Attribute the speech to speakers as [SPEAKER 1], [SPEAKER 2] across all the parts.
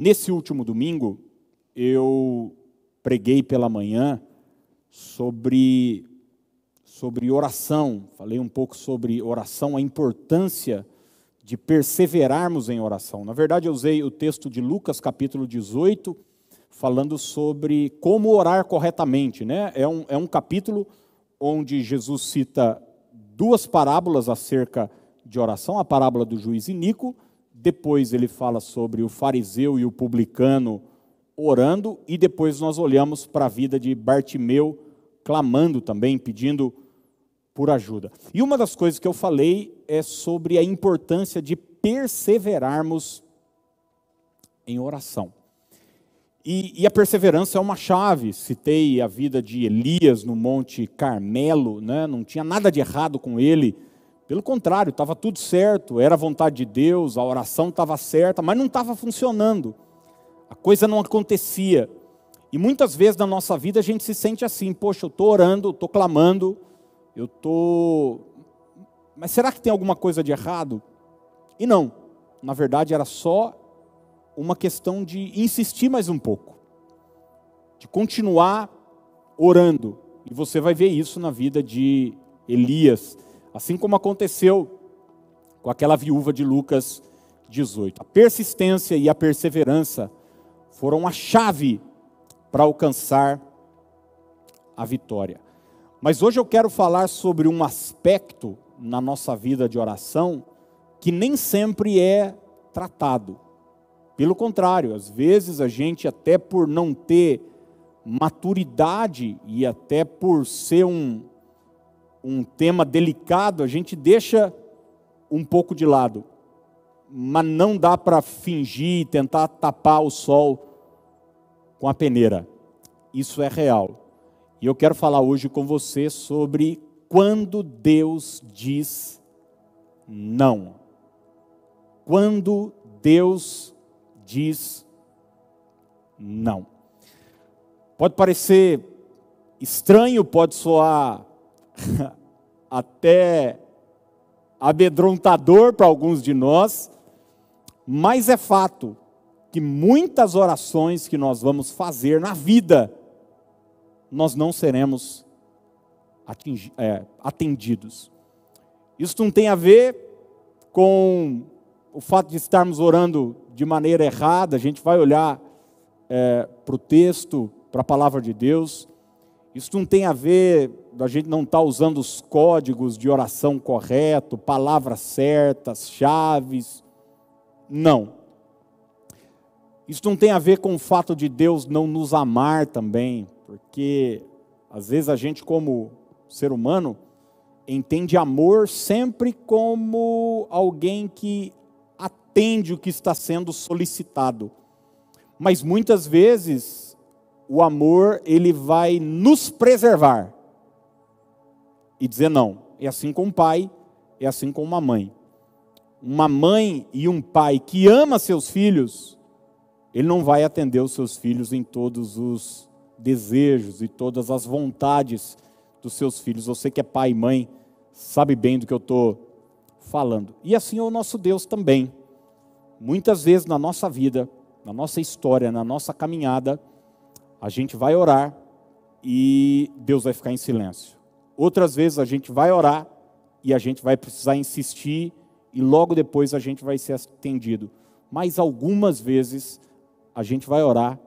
[SPEAKER 1] Nesse último domingo, eu preguei pela manhã sobre, sobre oração, falei um pouco sobre oração, a importância de perseverarmos em oração. Na verdade, eu usei o texto de Lucas, capítulo 18, falando sobre como orar corretamente. Né? É, um, é um capítulo onde Jesus cita duas parábolas acerca de oração, a parábola do juiz Inico depois ele fala sobre o fariseu e o publicano orando, e depois nós olhamos para a vida de Bartimeu clamando também, pedindo por ajuda. E uma das coisas que eu falei é sobre a importância de perseverarmos em oração. E, e, a perseverança é uma chave. Citei a vida de Elias no Monte Carmelo, né? não tinha nada de errado com ele pelo contrário, estava tudo certo, era a vontade de Deus, a oração estava certa, mas não estava funcionando. A coisa não acontecia. E muitas vezes na nossa vida a gente se sente assim: poxa, eu estou orando, estou clamando, eu estou. Mas será que tem alguma coisa de errado? E não. Na verdade, era só uma questão de insistir mais um pouco, de continuar orando. E você vai ver isso na vida de Elias Assim como aconteceu com aquela viúva de Lucas 18. A persistência e a perseverança foram a chave para alcançar a vitória. Mas hoje eu quero falar sobre um aspecto na nossa vida de oração que nem sempre é tratado. Pelo contrário, às vezes a gente, até por não ter maturidade e até por ser um, um tema delicado, a gente deixa um pouco de lado. Mas não dá para fingir, tentar tapar o sol com a peneira. Isso é real. E eu quero falar hoje com você sobre quando Deus diz não. Quando Deus diz não. Pode parecer estranho, pode soar até amedrontador para alguns de nós, mas é fato que muitas orações que nós vamos fazer na vida, nós não seremos atingi, é, atendidos. Isso não tem a ver com o fato de estarmos orando de maneira errada, a gente vai olhar é, para o texto, para a palavra de Deus. Isso não tem a ver a gente não estar tá usando os códigos de oração correto, palavras certas, chaves. Não. Isso não tem a ver com o fato de Deus não nos amar também, porque às vezes a gente, como ser humano, entende amor sempre como alguém que atende o que está sendo solicitado. Mas muitas vezes o amor ele vai nos preservar e dizer não. É assim com um pai, é assim com uma mãe. Uma mãe e um pai que ama seus filhos, ele não vai atender os seus filhos em todos os desejos e todas as vontades dos seus filhos. Você que é pai e mãe, sabe bem do que eu estou falando. E assim é o nosso Deus também. Muitas vezes na nossa vida, na nossa história, na nossa caminhada, a gente vai orar e Deus vai ficar em silêncio. Outras vezes a gente vai orar e a gente vai precisar insistir e logo depois a gente vai ser atendido. Mas algumas vezes a gente vai orar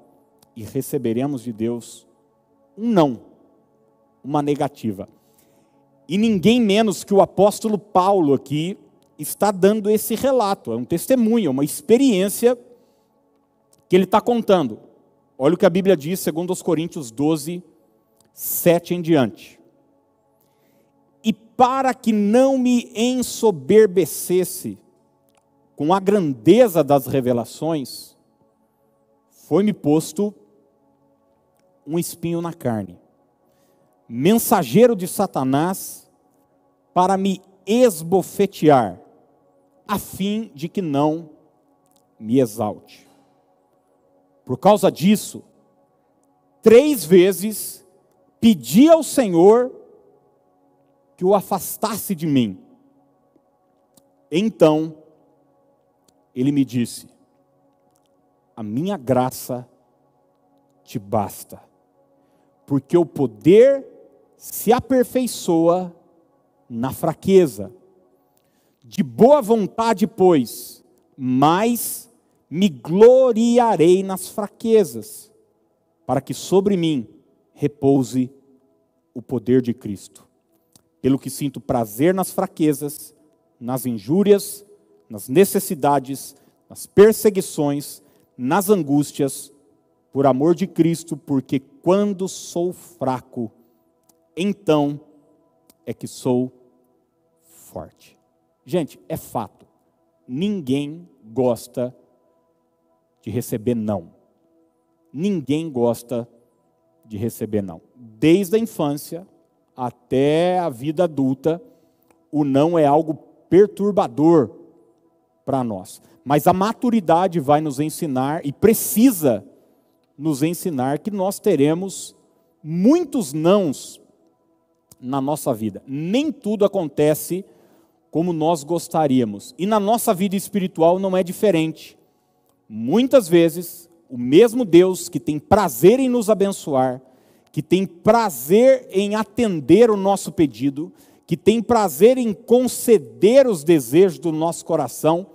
[SPEAKER 1] e receberemos de Deus um não, uma negativa. E ninguém menos que o apóstolo Paulo aqui está dando esse relato, é um testemunho, é uma experiência que ele está contando. Olha o que a Bíblia diz, segundo os Coríntios 12, 7 em diante para que não me ensoberbecesse com a grandeza das revelações, foi-me posto um espinho na carne, mensageiro de Satanás, para me esbofetear, a fim de que não me exalte. Por causa disso, três vezes pedi ao Senhor que o afastasse de mim. Então, ele me disse: a minha graça te basta, porque o poder se aperfeiçoa na fraqueza. De boa vontade, pois, mais me gloriarei nas fraquezas, para que sobre mim repouse o poder de Cristo. Pelo que sinto prazer nas fraquezas, nas injúrias, nas necessidades, nas perseguições, nas angústias, por amor de Cristo, porque quando sou fraco, então é que sou forte. Gente, é fato. Ninguém gosta de receber não. Ninguém gosta de receber não. Desde a infância até a vida adulta, o não é algo perturbador para nós. Mas a maturidade vai nos ensinar e precisa nos ensinar que nós teremos muitos nãos na nossa vida. Nem tudo acontece como nós gostaríamos. E na nossa vida espiritual não é diferente. Muitas vezes, o mesmo Deus que tem prazer em nos abençoar, que tem prazer em atender o nosso pedido, que tem prazer em conceder os desejos do nosso coração,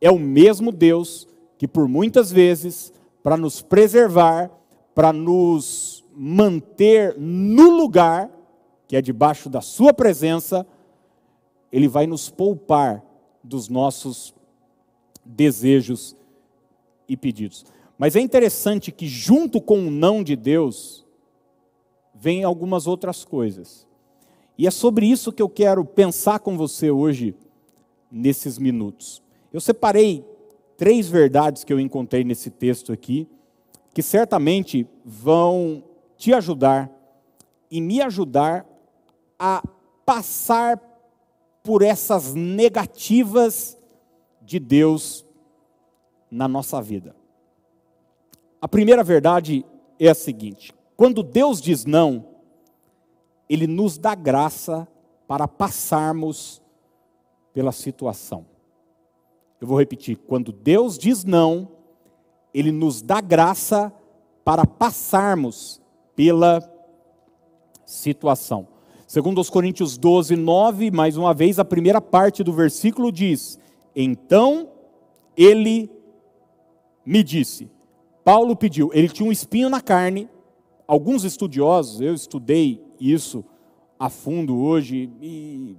[SPEAKER 1] é o mesmo Deus que por muitas vezes, para nos preservar, para nos manter no lugar, que é debaixo da Sua presença, Ele vai nos poupar dos nossos desejos e pedidos. Mas é interessante que, junto com o não de Deus, vem algumas outras coisas. E é sobre isso que eu quero pensar com você hoje, nesses minutos. Eu separei três verdades que eu encontrei nesse texto aqui, que certamente vão te ajudar e me ajudar a passar por essas negativas de Deus na nossa vida. A primeira verdade é a seguinte: quando Deus diz não, Ele nos dá graça para passarmos pela situação. Eu vou repetir: quando Deus diz não, Ele nos dá graça para passarmos pela situação. Segundo os Coríntios 12, 9, mais uma vez, a primeira parte do versículo diz: Então ele me disse. Paulo pediu, ele tinha um espinho na carne. Alguns estudiosos, eu estudei isso a fundo hoje e,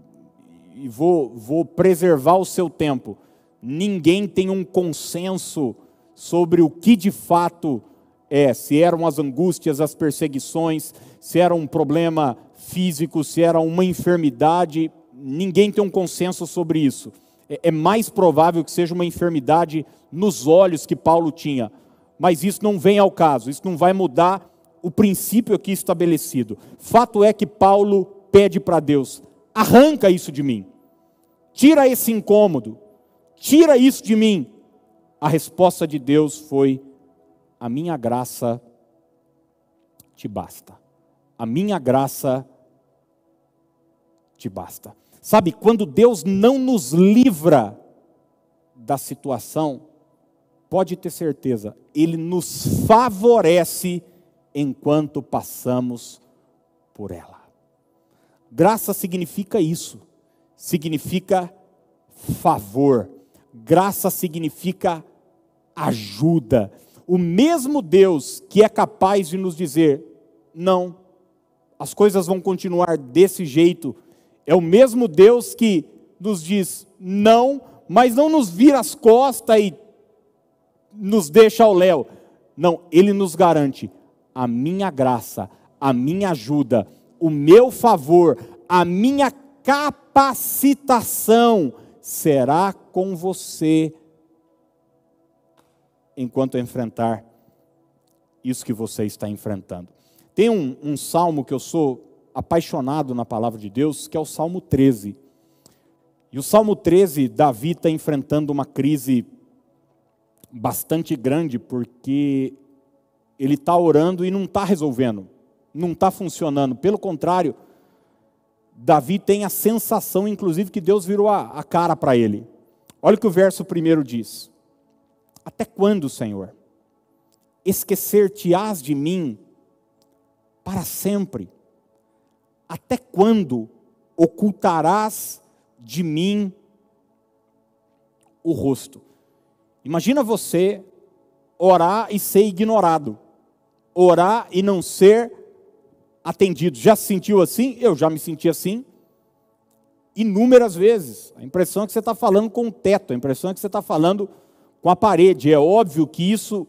[SPEAKER 1] e vou, vou preservar o seu tempo. Ninguém tem um consenso sobre o que de fato é, se eram as angústias, as perseguições, se era um problema físico, se era uma enfermidade, ninguém tem um consenso sobre isso. É, é mais provável que seja uma enfermidade nos olhos que Paulo tinha, mas isso não vem ao caso, isso não vai mudar o princípio aqui estabelecido. Fato é que Paulo pede para Deus: arranca isso de mim, tira esse incômodo, tira isso de mim. A resposta de Deus foi: a minha graça te basta. A minha graça te basta. Sabe, quando Deus não nos livra da situação, pode ter certeza, Ele nos favorece enquanto passamos por ela. Graça significa isso, significa favor, graça significa ajuda. O mesmo Deus que é capaz de nos dizer: não, as coisas vão continuar desse jeito, é o mesmo Deus que nos diz não, mas não nos vira as costas e nos deixa ao léu. Não, Ele nos garante a minha graça, a minha ajuda, o meu favor, a minha capacitação será com você enquanto enfrentar isso que você está enfrentando. Tem um, um salmo que eu sou apaixonado na palavra de Deus, que é o Salmo 13. E o Salmo 13, Davi está enfrentando uma crise bastante grande, porque ele está orando e não está resolvendo, não está funcionando. Pelo contrário, Davi tem a sensação, inclusive, que Deus virou a, a cara para ele. Olha o que o verso primeiro diz: Até quando, Senhor? esquecer-te-ás de mim para sempre? Até quando ocultarás de mim o rosto? Imagina você orar e ser ignorado, orar e não ser atendido. Já se sentiu assim? Eu já me senti assim inúmeras vezes. A impressão é que você está falando com o teto, a impressão é que você está falando com a parede. É óbvio que isso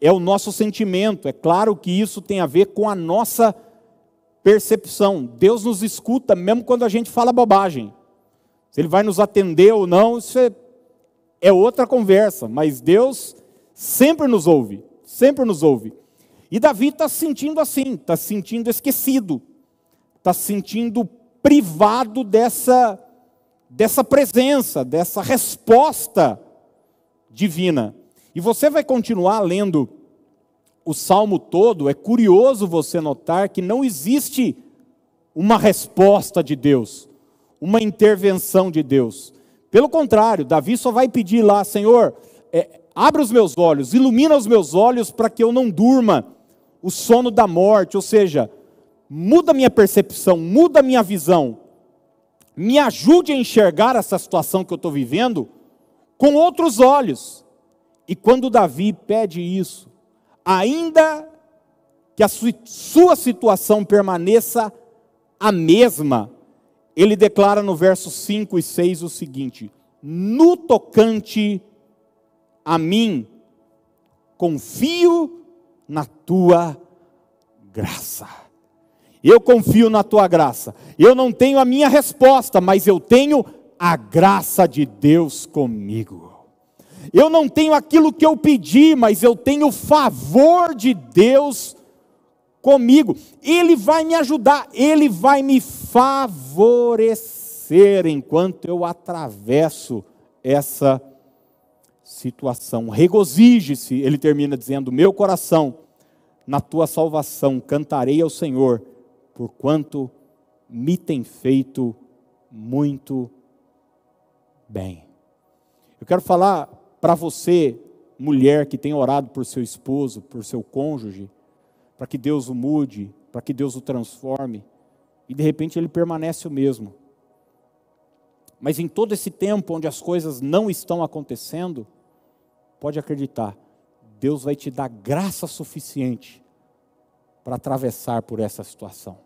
[SPEAKER 1] é o nosso sentimento, é claro que isso tem a ver com a nossa percepção. Deus nos escuta mesmo quando a gente fala bobagem. Se Ele vai nos atender ou não, isso é, é outra conversa, mas Deus sempre nos ouve, sempre nos ouve. E Davi está se sentindo assim, está se sentindo esquecido, está se sentindo privado dessa, dessa presença, dessa resposta divina. E você vai continuar lendo o salmo todo, é curioso você notar que não existe uma resposta de Deus, uma intervenção de Deus. Pelo contrário, Davi só vai pedir lá, Senhor, é, abre os meus olhos, ilumina os meus olhos para que eu não durma o sono da morte, ou seja, muda minha percepção, muda minha visão, me ajude a enxergar essa situação que eu estou vivendo com outros olhos. E quando Davi pede isso, ainda que a sua situação permaneça a mesma, ele declara no verso 5 e 6 o seguinte: No tocante a mim, confio na tua graça. Eu confio na tua graça. Eu não tenho a minha resposta, mas eu tenho a graça de Deus comigo. Eu não tenho aquilo que eu pedi, mas eu tenho o favor de Deus comigo. Ele vai me ajudar, ele vai me favorecer enquanto eu atravesso essa situação. Regozije-se, ele termina dizendo: Meu coração, na tua salvação, cantarei ao Senhor porquanto me tem feito muito bem. Eu quero falar para você, mulher que tem orado por seu esposo, por seu cônjuge, para que Deus o mude, para que Deus o transforme, e de repente ele permanece o mesmo. Mas em todo esse tempo onde as coisas não estão acontecendo, pode acreditar, Deus vai te dar graça suficiente para atravessar por essa situação.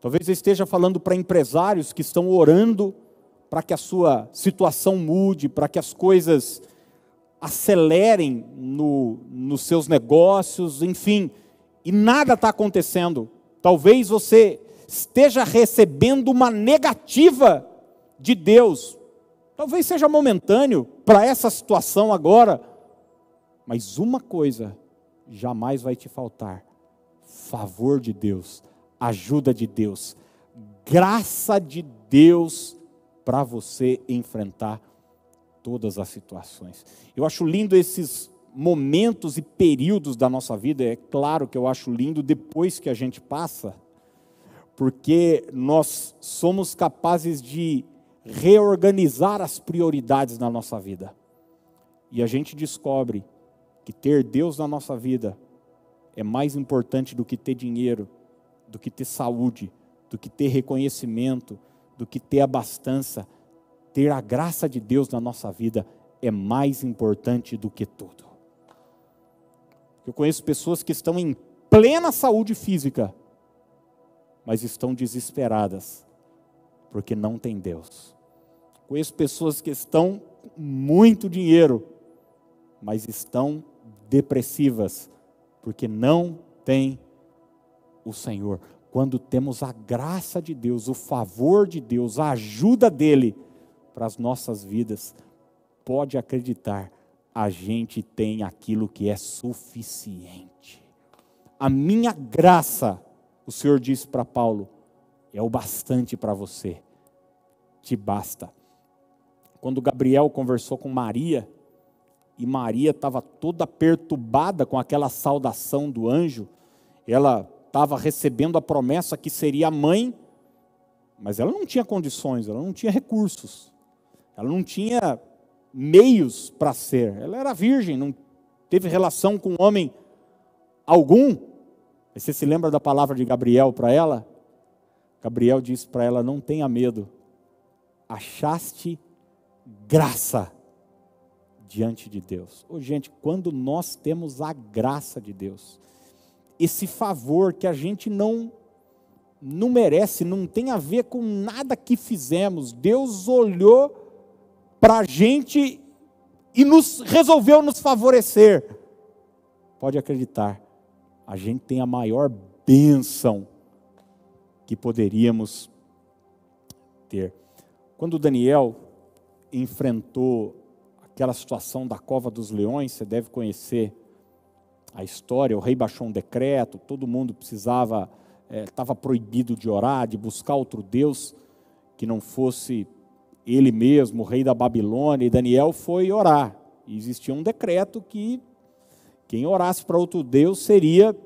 [SPEAKER 1] Talvez eu esteja falando para empresários que estão orando para que a sua situação mude, para que as coisas acelerem no, nos seus negócios, enfim, e nada está acontecendo. Talvez você esteja recebendo uma negativa de Deus. Talvez seja momentâneo para essa situação agora, mas uma coisa jamais vai te faltar: favor de Deus, ajuda de Deus, graça de Deus para você enfrentar todas as situações. Eu acho lindo esses momentos e períodos da nossa vida, é claro que eu acho lindo depois que a gente passa, porque nós somos capazes de reorganizar as prioridades na nossa vida. E a gente descobre que ter Deus na nossa vida é mais importante do que ter dinheiro, do que ter saúde, do que ter reconhecimento, do que ter abastança. Ter a graça de Deus na nossa vida é mais importante do que tudo. Eu conheço pessoas que estão em plena saúde física, mas estão desesperadas, porque não tem Deus. Conheço pessoas que estão com muito dinheiro, mas estão depressivas, porque não tem o Senhor. Quando temos a graça de Deus, o favor de Deus, a ajuda dEle para as nossas vidas, pode acreditar, a gente tem aquilo que é suficiente. A minha graça, o Senhor disse para Paulo, é o bastante para você, te basta. Quando Gabriel conversou com Maria, e Maria estava toda perturbada com aquela saudação do anjo. Ela estava recebendo a promessa que seria mãe, mas ela não tinha condições, ela não tinha recursos, ela não tinha meios para ser. Ela era virgem, não teve relação com homem algum. Você se lembra da palavra de Gabriel para ela? Gabriel disse para ela: Não tenha medo, achaste graça diante de Deus. Oh, gente, quando nós temos a graça de Deus, esse favor que a gente não não merece, não tem a ver com nada que fizemos. Deus olhou para a gente e nos resolveu nos favorecer. Pode acreditar, a gente tem a maior bênção que poderíamos ter. Quando Daniel enfrentou aquela situação da cova dos leões, você deve conhecer a história, o rei baixou um decreto, todo mundo precisava estava é, proibido de orar, de buscar outro Deus que não fosse ele mesmo, o rei da Babilônia, e Daniel foi orar. E existia um decreto que quem orasse para outro Deus seria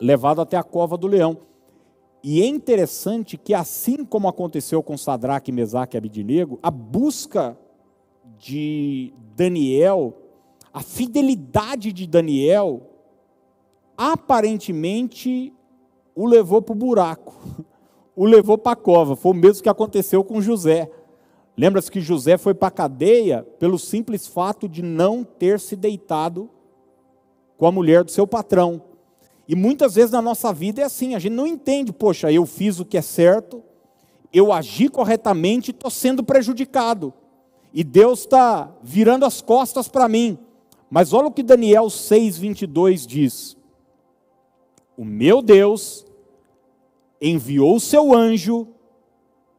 [SPEAKER 1] levado até a cova do leão. E é interessante que, assim como aconteceu com Sadraque, Mesaque e Abidinego, a busca de Daniel, a fidelidade de Daniel, aparentemente o levou para o buraco, o levou para a cova. Foi o mesmo que aconteceu com José. Lembra-se que José foi para a cadeia pelo simples fato de não ter se deitado com a mulher do seu patrão. E muitas vezes na nossa vida é assim, a gente não entende, poxa, eu fiz o que é certo, eu agi corretamente e estou sendo prejudicado. E Deus está virando as costas para mim. Mas olha o que Daniel 6,22 diz: O meu Deus enviou o seu anjo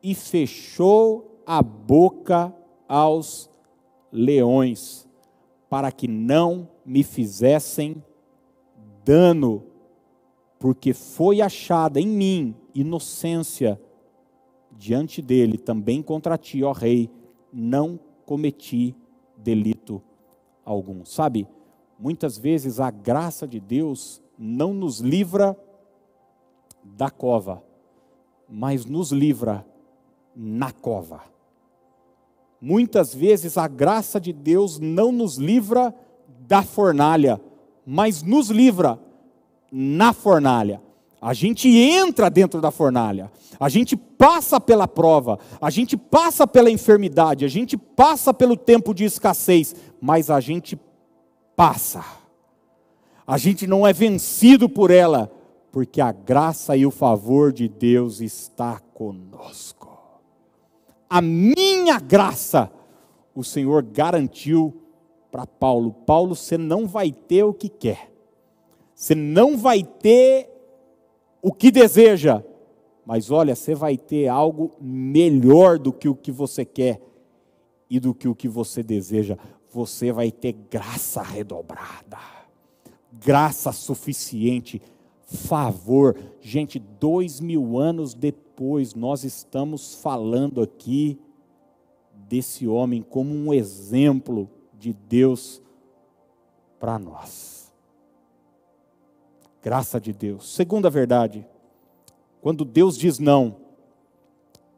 [SPEAKER 1] e fechou a boca aos leões, para que não me fizessem dano, porque foi achada em mim inocência diante dele, também contra ti, ó rei, não cometi delito algum. Sabe, muitas vezes a graça de Deus não nos livra da cova, mas nos livra na cova. Muitas vezes a graça de Deus não nos livra da fornalha, mas nos livra na fornalha. A gente entra dentro da fornalha, a gente passa pela prova, a gente passa pela enfermidade, a gente passa pelo tempo de escassez, mas a gente passa. A gente não é vencido por ela, porque a graça e o favor de Deus está conosco. A minha graça, o Senhor garantiu para Paulo: Paulo, você não vai ter o que quer, você não vai ter o que deseja, mas olha, você vai ter algo melhor do que o que você quer e do que o que você deseja. Você vai ter graça redobrada, graça suficiente favor. Gente, dois mil anos depois, nós estamos falando aqui desse homem como um exemplo de Deus para nós. Graça de Deus. Segunda verdade, quando Deus diz não,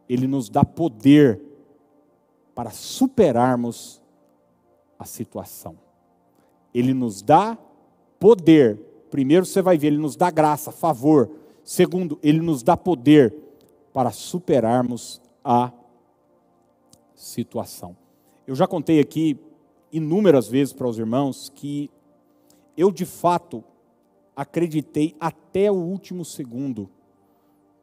[SPEAKER 1] Ele nos dá poder para superarmos a situação. Ele nos dá poder Primeiro, você vai ver, ele nos dá graça, favor. Segundo, ele nos dá poder para superarmos a situação. Eu já contei aqui inúmeras vezes para os irmãos que eu de fato acreditei até o último segundo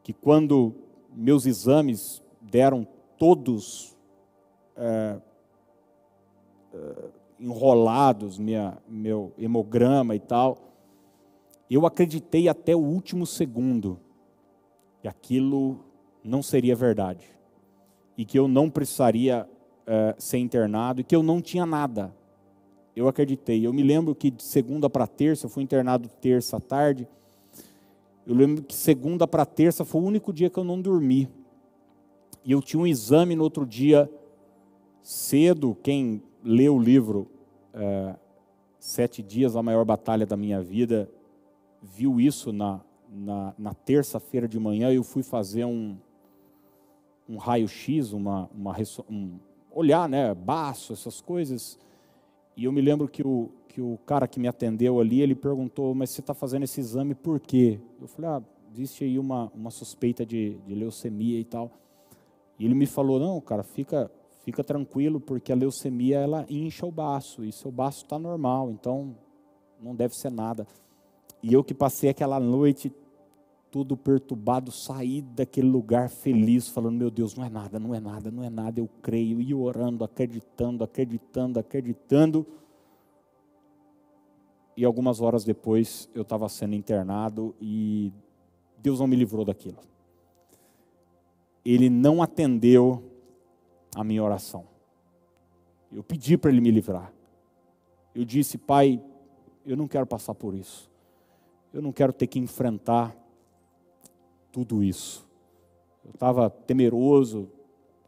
[SPEAKER 1] que quando meus exames deram todos é, é, enrolados, minha, meu hemograma e tal, eu acreditei até o último segundo que aquilo não seria verdade e que eu não precisaria uh, ser internado e que eu não tinha nada. Eu acreditei. Eu me lembro que de segunda para terça, eu fui internado terça à tarde. Eu lembro que segunda para terça foi o único dia que eu não dormi. E eu tinha um exame no outro dia cedo. Quem lê o livro uh, Sete Dias, a Maior Batalha da Minha Vida, viu isso na, na, na terça-feira de manhã. Eu fui fazer um, um raio-x, uma, uma, um, olhar, né, baço, essas coisas. E eu me lembro que o, que o cara que me atendeu ali, ele perguntou, mas você está fazendo esse exame por quê? Eu falei, ah, existe aí uma, uma suspeita de, de leucemia e tal. E ele me falou, não, cara, fica, fica tranquilo, porque a leucemia, ela incha o baço, e seu baço está normal, então não deve ser nada. E eu que passei aquela noite tudo perturbado, saí daquele lugar feliz, falando: Meu Deus, não é nada, não é nada, não é nada, eu creio, e orando, acreditando, acreditando, acreditando. E algumas horas depois eu estava sendo internado e Deus não me livrou daquilo. Ele não atendeu a minha oração. Eu pedi para ele me livrar. Eu disse, Pai, eu não quero passar por isso. Eu não quero ter que enfrentar tudo isso. Eu estava temeroso,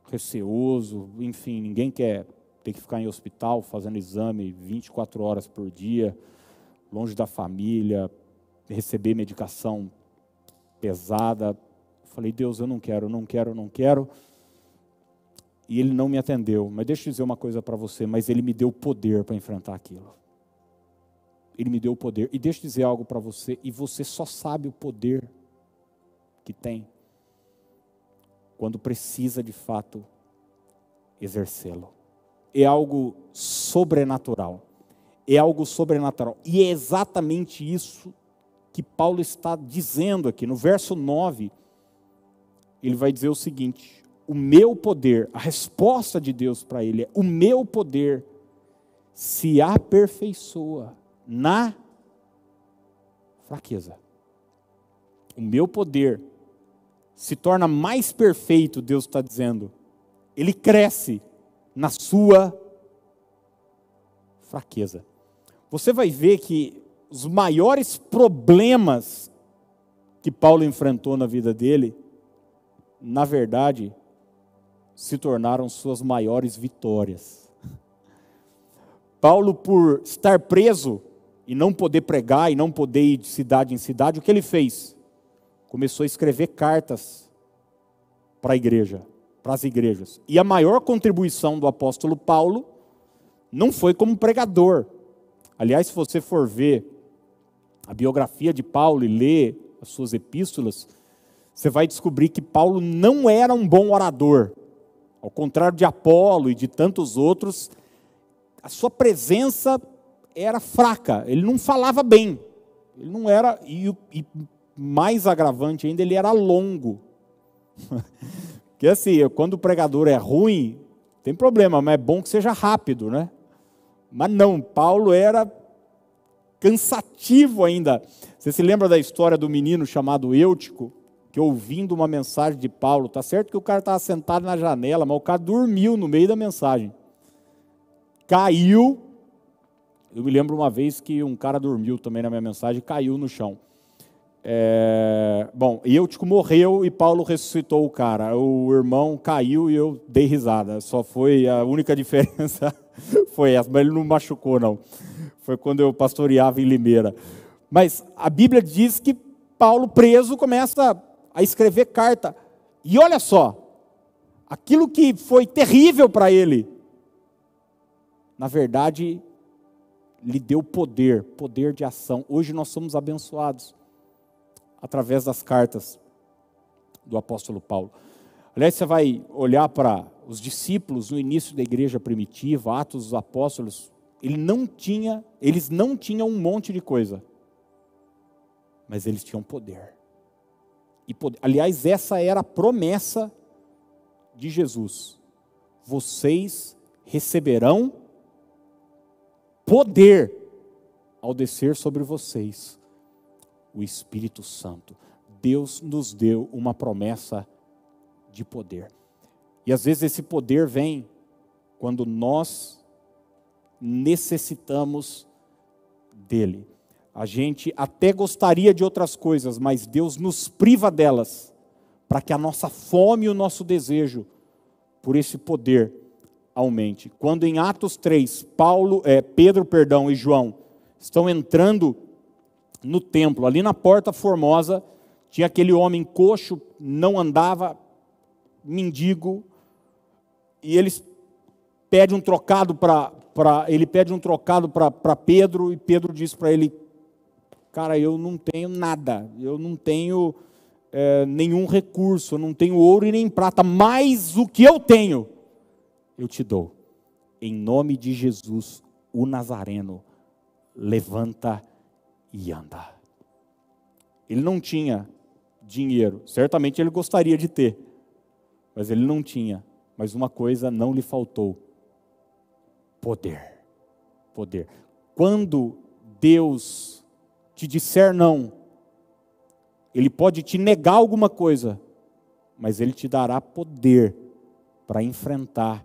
[SPEAKER 1] receoso, enfim, ninguém quer ter que ficar em hospital fazendo exame 24 horas por dia, longe da família, receber medicação pesada. Falei, Deus, eu não quero, não quero, não quero. E ele não me atendeu. Mas deixa eu dizer uma coisa para você, mas ele me deu poder para enfrentar aquilo. Ele me deu o poder. E deixa eu dizer algo para você, e você só sabe o poder que tem quando precisa de fato exercê-lo. É algo sobrenatural. É algo sobrenatural. E é exatamente isso que Paulo está dizendo aqui. No verso 9, ele vai dizer o seguinte: o meu poder, a resposta de Deus para ele é: o meu poder se aperfeiçoa na fraqueza. O meu poder se torna mais perfeito, Deus está dizendo. Ele cresce na sua fraqueza. Você vai ver que os maiores problemas que Paulo enfrentou na vida dele, na verdade, se tornaram suas maiores vitórias. Paulo, por estar preso e não poder pregar e não poder ir de cidade em cidade, o que ele fez? começou a escrever cartas para a igreja, para as igrejas. E a maior contribuição do apóstolo Paulo não foi como pregador. Aliás, se você for ver a biografia de Paulo e ler as suas epístolas, você vai descobrir que Paulo não era um bom orador. Ao contrário de Apolo e de tantos outros, a sua presença era fraca, ele não falava bem. Ele não era, e, e mais agravante ainda, ele era longo. Porque assim, quando o pregador é ruim, tem problema, mas é bom que seja rápido, né? Mas não, Paulo era cansativo ainda. Você se lembra da história do menino chamado Eutico, que ouvindo uma mensagem de Paulo, tá certo que o cara estava sentado na janela, mas o cara dormiu no meio da mensagem. Caiu. Eu me lembro uma vez que um cara dormiu também na minha mensagem, caiu no chão. É, bom, Eutico morreu e Paulo ressuscitou o cara. O irmão caiu e eu dei risada. Só foi a única diferença foi essa, mas ele não machucou não. Foi quando eu pastoreava em Limeira. Mas a Bíblia diz que Paulo preso começa a escrever carta. E olha só, aquilo que foi terrível para ele, na verdade, lhe deu poder, poder de ação. Hoje nós somos abençoados através das cartas do apóstolo Paulo. Aliás, você vai olhar para os discípulos no início da igreja primitiva, Atos dos Apóstolos, ele não tinha, eles não tinham um monte de coisa, mas eles tinham poder. E poder. Aliás, essa era a promessa de Jesus. Vocês receberão poder ao descer sobre vocês o Espírito Santo. Deus nos deu uma promessa de poder. E às vezes esse poder vem quando nós necessitamos dele. A gente até gostaria de outras coisas, mas Deus nos priva delas, para que a nossa fome e o nosso desejo por esse poder aumente. Quando em Atos 3, Paulo, é, Pedro, perdão, e João estão entrando no templo, ali na porta formosa, tinha aquele homem coxo, não andava, mendigo, e eles pedem um trocado para ele pede um trocado para Pedro e Pedro diz para ele, cara, eu não tenho nada, eu não tenho é, nenhum recurso, eu não tenho ouro e nem prata, mas o que eu tenho, eu te dou. Em nome de Jesus, o Nazareno, levanta e anda. Ele não tinha dinheiro, certamente ele gostaria de ter, mas ele não tinha. Mas uma coisa não lhe faltou: poder. Poder. Quando Deus te disser não, Ele pode te negar alguma coisa, mas Ele te dará poder para enfrentar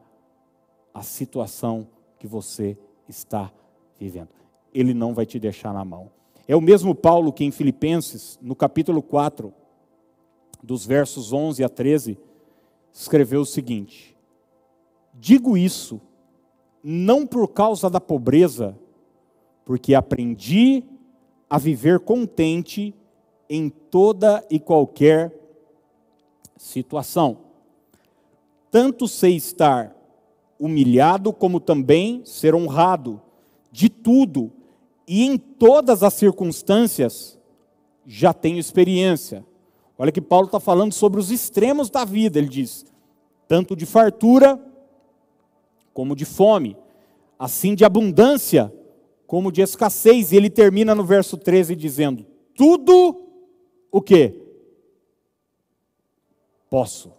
[SPEAKER 1] a situação que você está vivendo. Ele não vai te deixar na mão. É o mesmo Paulo que em Filipenses, no capítulo 4, dos versos 11 a 13, escreveu o seguinte: Digo isso não por causa da pobreza, porque aprendi a viver contente em toda e qualquer situação. Tanto sei estar humilhado, como também ser honrado, de tudo e em todas as circunstâncias já tenho experiência. Olha que Paulo está falando sobre os extremos da vida, ele diz, tanto de fartura como de fome, assim de abundância como de escassez. E ele termina no verso 13 dizendo: Tudo o que? Posso.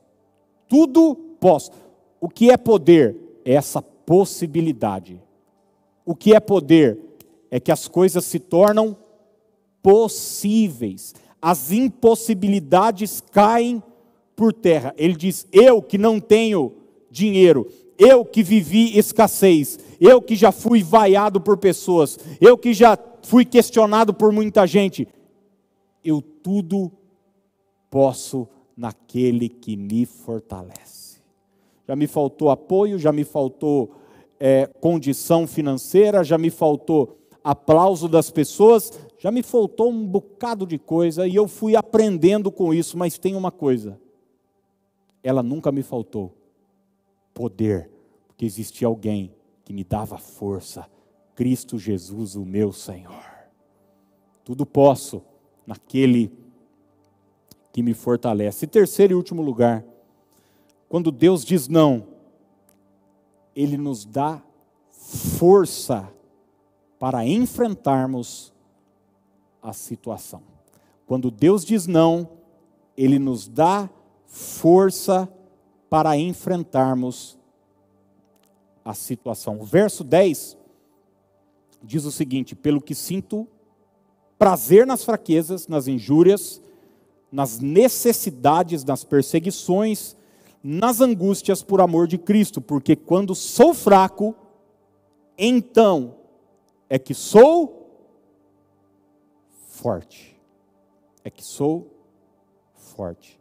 [SPEAKER 1] Tudo posso. O que é poder? Essa possibilidade. O que é poder? É que as coisas se tornam possíveis. As impossibilidades caem por terra. Ele diz: Eu que não tenho dinheiro, eu que vivi escassez, eu que já fui vaiado por pessoas, eu que já fui questionado por muita gente, eu tudo posso naquele que me fortalece. Já me faltou apoio, já me faltou é, condição financeira, já me faltou aplauso das pessoas, já me faltou um bocado de coisa e eu fui aprendendo com isso, mas tem uma coisa, ela nunca me faltou: poder que existia alguém que me dava força, Cristo Jesus, o meu Senhor. Tudo posso naquele que me fortalece. E terceiro e último lugar, quando Deus diz não, Ele nos dá força para enfrentarmos a situação. Quando Deus diz não, Ele nos dá força para enfrentarmos a situação. O verso 10 diz o seguinte: Pelo que sinto prazer nas fraquezas, nas injúrias, nas necessidades, nas perseguições, nas angústias por amor de Cristo, porque quando sou fraco, então é que sou forte. É que sou forte.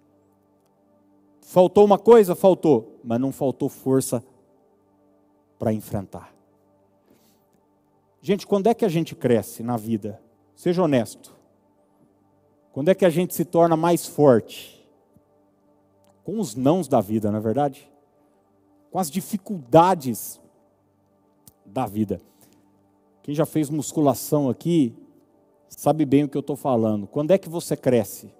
[SPEAKER 1] Faltou uma coisa? Faltou, mas não faltou força para enfrentar. Gente, quando é que a gente cresce na vida? Seja honesto. Quando é que a gente se torna mais forte? Com os nãos da vida, não é verdade? Com as dificuldades da vida. Quem já fez musculação aqui, sabe bem o que eu estou falando. Quando é que você cresce?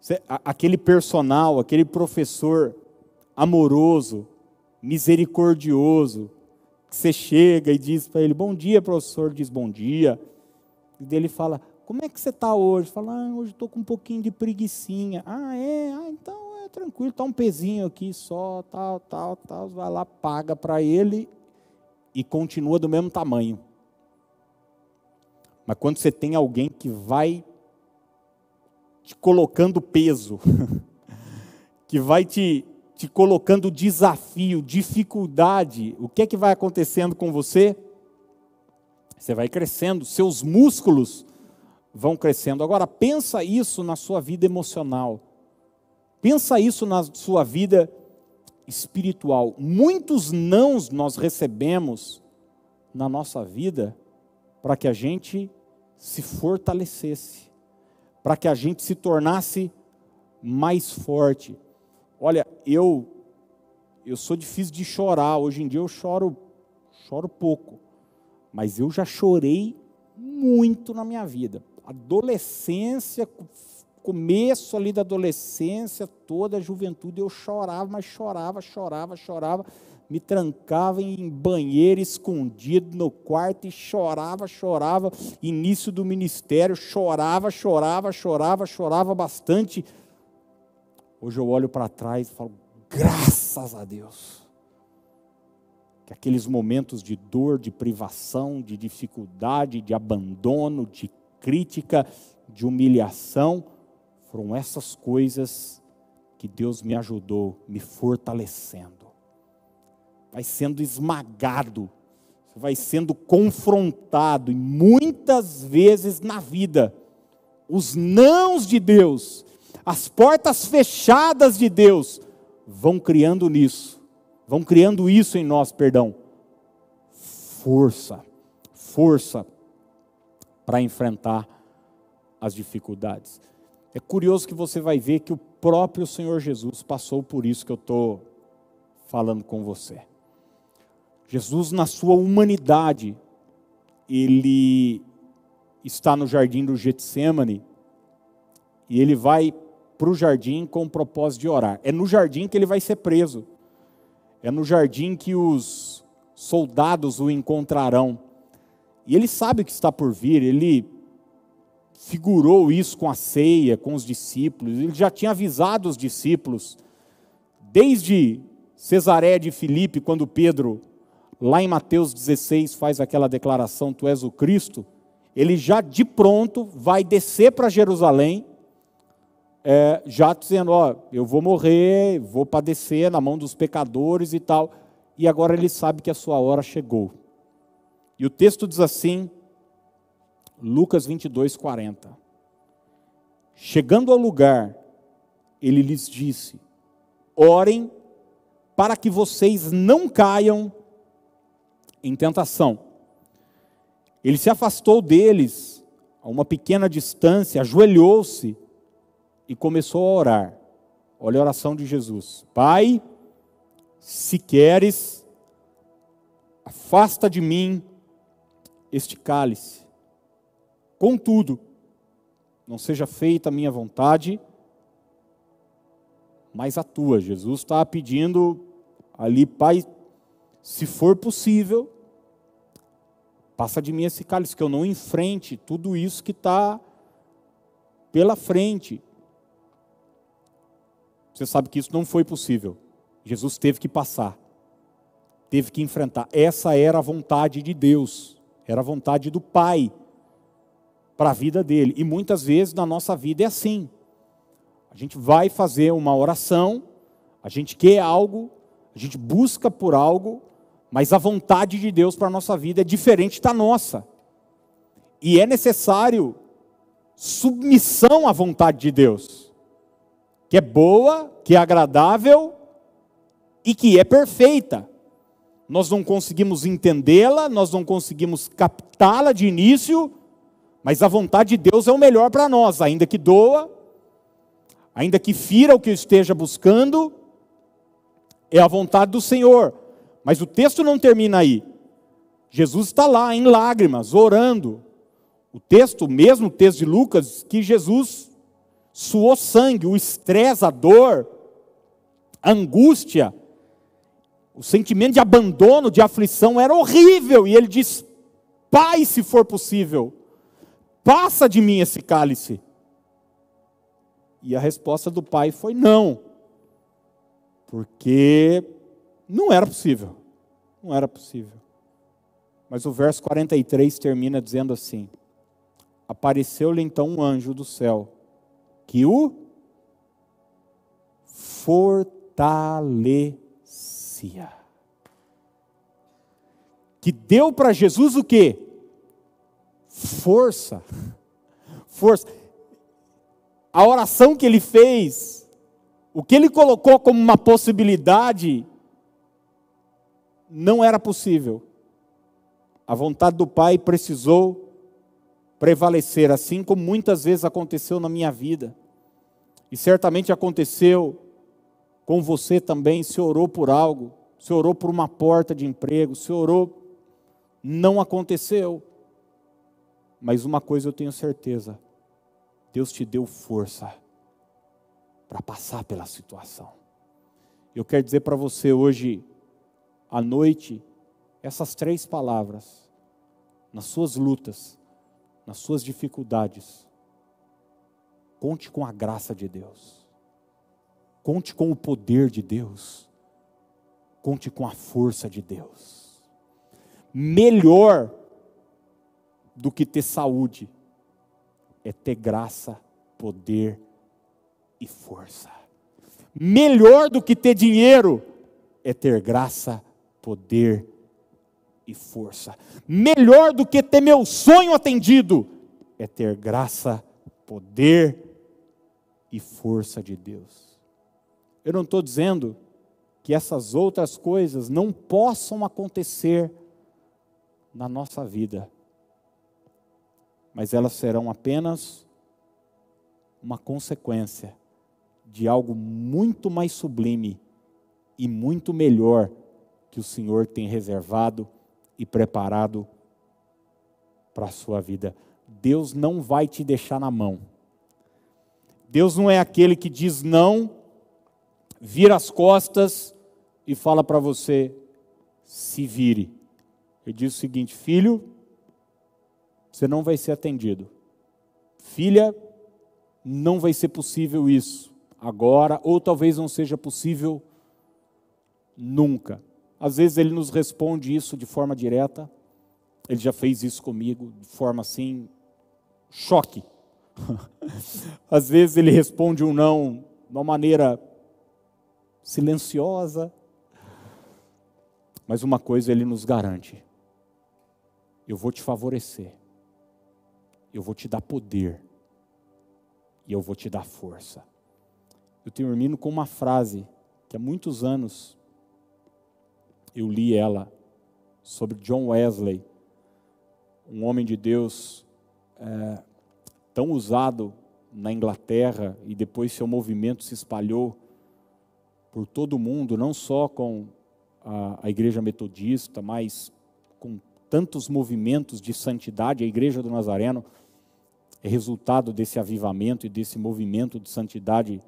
[SPEAKER 1] Você, aquele personal, aquele professor amoroso, misericordioso, que você chega e diz para ele, bom dia, professor, diz bom dia. E ele fala, como é que você está hoje? Fala, ah, hoje estou com um pouquinho de preguiçinha. Ah, é? Ah, então é tranquilo, está um pezinho aqui só, tal, tal, tal. Vai lá, paga para ele e continua do mesmo tamanho. Mas quando você tem alguém que vai te colocando peso, que vai te, te colocando desafio, dificuldade, o que é que vai acontecendo com você? Você vai crescendo, seus músculos vão crescendo. Agora pensa isso na sua vida emocional. Pensa isso na sua vida espiritual. Muitos nãos nós recebemos na nossa vida para que a gente se fortalecesse, para que a gente se tornasse mais forte. Olha, eu eu sou difícil de chorar. Hoje em dia eu choro, choro pouco. Mas eu já chorei muito na minha vida. Adolescência, começo ali da adolescência, toda a juventude, eu chorava, mas chorava, chorava, chorava, me trancava em banheiro escondido no quarto e chorava, chorava. Início do ministério, chorava, chorava, chorava, chorava bastante. Hoje eu olho para trás e falo, graças a Deus. Que aqueles momentos de dor, de privação, de dificuldade, de abandono, de crítica, de humilhação, foram essas coisas que Deus me ajudou, me fortalecendo. Vai sendo esmagado, vai sendo confrontado, e muitas vezes na vida, os nãos de Deus, as portas fechadas de Deus, vão criando nisso, vão criando isso em nós, perdão. Força, força para enfrentar as dificuldades. É curioso que você vai ver que o próprio Senhor Jesus passou por isso que eu estou falando com você. Jesus, na sua humanidade, ele está no jardim do Getsemane e ele vai para o jardim com o propósito de orar. É no jardim que ele vai ser preso. É no jardim que os soldados o encontrarão. E ele sabe o que está por vir, ele figurou isso com a ceia, com os discípulos, ele já tinha avisado os discípulos, desde Cesareia de Filipe, quando Pedro, lá em Mateus 16, faz aquela declaração: Tu és o Cristo, ele já de pronto vai descer para Jerusalém é, já dizendo: Ó, eu vou morrer, vou padecer na mão dos pecadores e tal. E agora ele sabe que a sua hora chegou. E o texto diz assim, Lucas 22, 40. Chegando ao lugar, ele lhes disse: Orem para que vocês não caiam em tentação. Ele se afastou deles a uma pequena distância, ajoelhou-se e começou a orar. Olha a oração de Jesus: Pai, se queres, afasta de mim este cálice. Contudo, não seja feita a minha vontade, mas a tua. Jesus está pedindo ali, Pai, se for possível, passa de mim esse cálice, que eu não enfrente tudo isso que está pela frente. Você sabe que isso não foi possível. Jesus teve que passar, teve que enfrentar. Essa era a vontade de Deus, era a vontade do Pai para a vida dele. E muitas vezes na nossa vida é assim. A gente vai fazer uma oração, a gente quer algo, a gente busca por algo, mas a vontade de Deus para a nossa vida é diferente da nossa. E é necessário submissão à vontade de Deus que é boa, que é agradável e que é perfeita. Nós não conseguimos entendê-la, nós não conseguimos captá-la de início, mas a vontade de Deus é o melhor para nós, ainda que doa, ainda que fira o que eu esteja buscando, é a vontade do Senhor. Mas o texto não termina aí. Jesus está lá em lágrimas, orando. O texto, mesmo o texto de Lucas, que Jesus suou sangue, o estresse, a dor, a angústia, o sentimento de abandono, de aflição era horrível. E ele diz: Pai, se for possível, passa de mim esse cálice. E a resposta do pai foi não, porque não era possível. Não era possível. Mas o verso 43 termina dizendo assim: Apareceu-lhe então um anjo do céu que o fortalecia. Que deu para Jesus o quê? Força. Força. A oração que ele fez, o que ele colocou como uma possibilidade, não era possível. A vontade do Pai precisou prevalecer, assim como muitas vezes aconteceu na minha vida. E certamente aconteceu com você também, se orou por algo, se orou por uma porta de emprego, se orou, não aconteceu. Mas uma coisa eu tenho certeza: Deus te deu força para passar pela situação. Eu quero dizer para você hoje, à noite, essas três palavras, nas suas lutas, nas suas dificuldades, conte com a graça de Deus, conte com o poder de Deus, conte com a força de Deus. Melhor do que ter saúde é ter graça, poder e força. Melhor do que ter dinheiro é ter graça, poder e força. Melhor do que ter meu sonho atendido é ter graça, poder e força de Deus. Eu não estou dizendo que essas outras coisas não possam acontecer na nossa vida, mas elas serão apenas uma consequência de algo muito mais sublime e muito melhor que o Senhor tem reservado e preparado para a sua vida. Deus não vai te deixar na mão. Deus não é aquele que diz não, vira as costas e fala para você: se vire. Ele diz o seguinte: filho, você não vai ser atendido. Filha, não vai ser possível isso agora, ou talvez não seja possível nunca. Às vezes ele nos responde isso de forma direta, ele já fez isso comigo, de forma assim, choque. Às vezes ele responde um não de uma maneira silenciosa, mas uma coisa ele nos garante: eu vou te favorecer, eu vou te dar poder. E eu vou te dar força. Eu termino com uma frase que há muitos anos eu li ela sobre John Wesley, um homem de Deus é, tão usado na Inglaterra e depois seu movimento se espalhou por todo o mundo, não só com a, a igreja metodista, mas com tantos movimentos de santidade. A igreja do Nazareno é resultado desse avivamento e desse movimento de santidade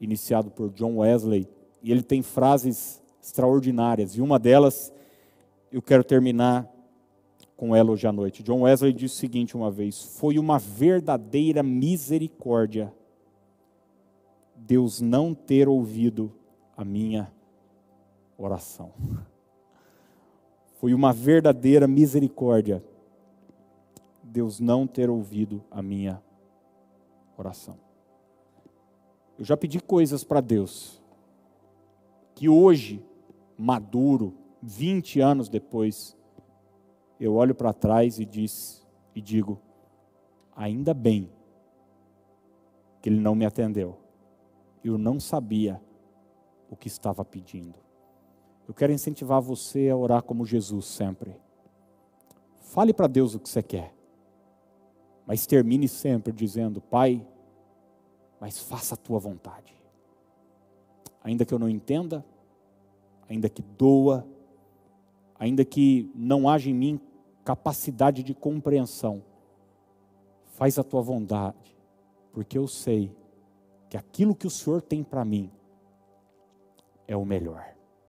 [SPEAKER 1] iniciado por John Wesley. E ele tem frases extraordinárias, e uma delas eu quero terminar com ela hoje à noite. John Wesley disse o seguinte uma vez: Foi uma verdadeira misericórdia Deus não ter ouvido a minha oração. Foi uma verdadeira misericórdia Deus não ter ouvido a minha oração. Eu já pedi coisas para Deus que hoje, maduro, 20 anos depois, eu olho para trás e diz e digo: ainda bem que ele não me atendeu. Eu não sabia o que estava pedindo. Eu quero incentivar você a orar como Jesus sempre. Fale para Deus o que você quer. Mas termine sempre dizendo: Pai, mas faça a tua vontade. Ainda que eu não entenda, ainda que doa, ainda que não haja em mim capacidade de compreensão, faz a tua vontade, porque eu sei que aquilo que o Senhor tem para mim é o melhor.